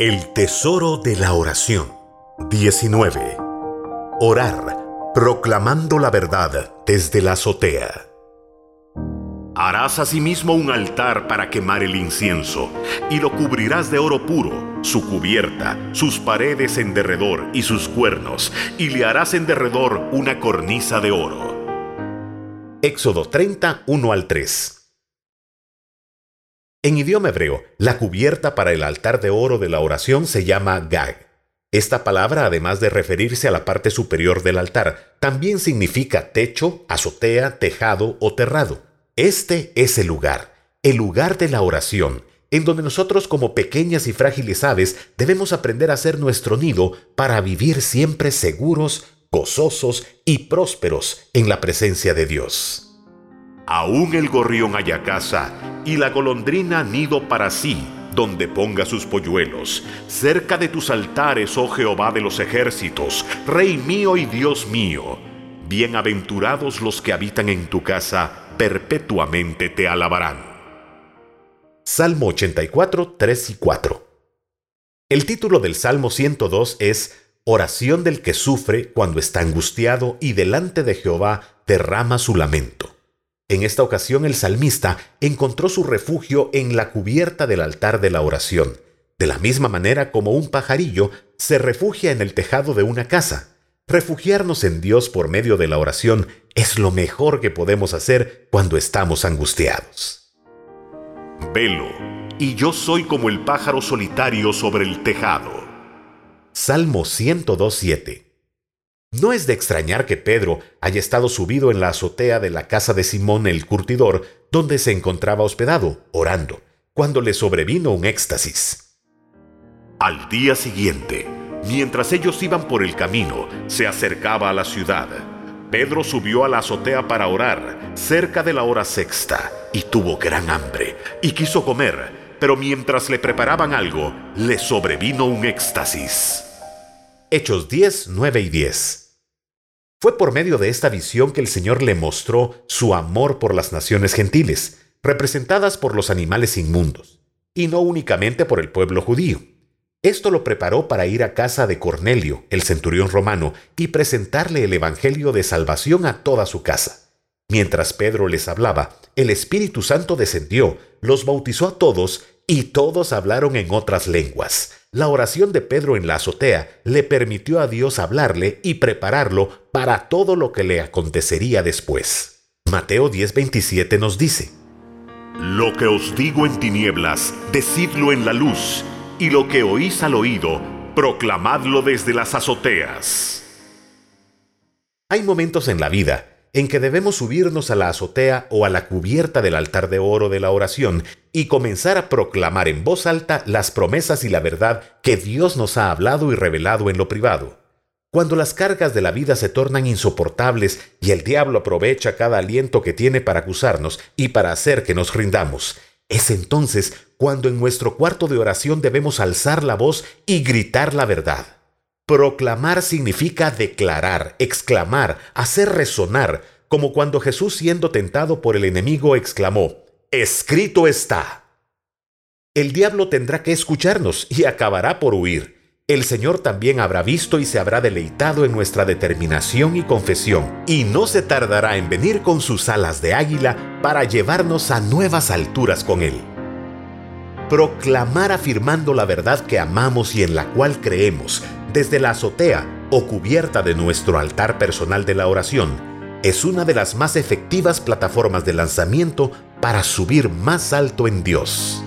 El tesoro de la oración. 19. Orar, proclamando la verdad desde la azotea. Harás asimismo un altar para quemar el incienso, y lo cubrirás de oro puro, su cubierta, sus paredes en derredor y sus cuernos, y le harás en derredor una cornisa de oro. Éxodo 30, 1 al 3. En idioma hebreo, la cubierta para el altar de oro de la oración se llama gag. Esta palabra, además de referirse a la parte superior del altar, también significa techo, azotea, tejado o terrado. Este es el lugar, el lugar de la oración, en donde nosotros como pequeñas y frágiles aves debemos aprender a hacer nuestro nido para vivir siempre seguros, gozosos y prósperos en la presencia de Dios. Aún el gorrión haya casa y la golondrina nido para sí, donde ponga sus polluelos. Cerca de tus altares, oh Jehová de los ejércitos, Rey mío y Dios mío. Bienaventurados los que habitan en tu casa, perpetuamente te alabarán. Salmo 84, 3 y 4. El título del Salmo 102 es Oración del que sufre cuando está angustiado y delante de Jehová derrama su lamento. En esta ocasión el salmista encontró su refugio en la cubierta del altar de la oración, de la misma manera como un pajarillo se refugia en el tejado de una casa. Refugiarnos en Dios por medio de la oración es lo mejor que podemos hacer cuando estamos angustiados. Velo, y yo soy como el pájaro solitario sobre el tejado. Salmo 102.7 no es de extrañar que Pedro haya estado subido en la azotea de la casa de Simón el curtidor, donde se encontraba hospedado, orando, cuando le sobrevino un éxtasis. Al día siguiente, mientras ellos iban por el camino, se acercaba a la ciudad. Pedro subió a la azotea para orar, cerca de la hora sexta, y tuvo gran hambre, y quiso comer, pero mientras le preparaban algo, le sobrevino un éxtasis. Hechos 10, 9 y 10. Fue por medio de esta visión que el Señor le mostró su amor por las naciones gentiles, representadas por los animales inmundos, y no únicamente por el pueblo judío. Esto lo preparó para ir a casa de Cornelio, el centurión romano, y presentarle el Evangelio de salvación a toda su casa. Mientras Pedro les hablaba, el Espíritu Santo descendió, los bautizó a todos, y todos hablaron en otras lenguas la oración de Pedro en la azotea le permitió a Dios hablarle y prepararlo para todo lo que le acontecería después. Mateo 10:27 nos dice, Lo que os digo en tinieblas, decidlo en la luz, y lo que oís al oído, proclamadlo desde las azoteas. Hay momentos en la vida en que debemos subirnos a la azotea o a la cubierta del altar de oro de la oración y comenzar a proclamar en voz alta las promesas y la verdad que Dios nos ha hablado y revelado en lo privado. Cuando las cargas de la vida se tornan insoportables y el diablo aprovecha cada aliento que tiene para acusarnos y para hacer que nos rindamos, es entonces cuando en nuestro cuarto de oración debemos alzar la voz y gritar la verdad. Proclamar significa declarar, exclamar, hacer resonar, como cuando Jesús siendo tentado por el enemigo exclamó, Escrito está. El diablo tendrá que escucharnos y acabará por huir. El Señor también habrá visto y se habrá deleitado en nuestra determinación y confesión, y no se tardará en venir con sus alas de águila para llevarnos a nuevas alturas con Él. Proclamar afirmando la verdad que amamos y en la cual creemos, desde la azotea o cubierta de nuestro altar personal de la oración, es una de las más efectivas plataformas de lanzamiento para subir más alto en Dios.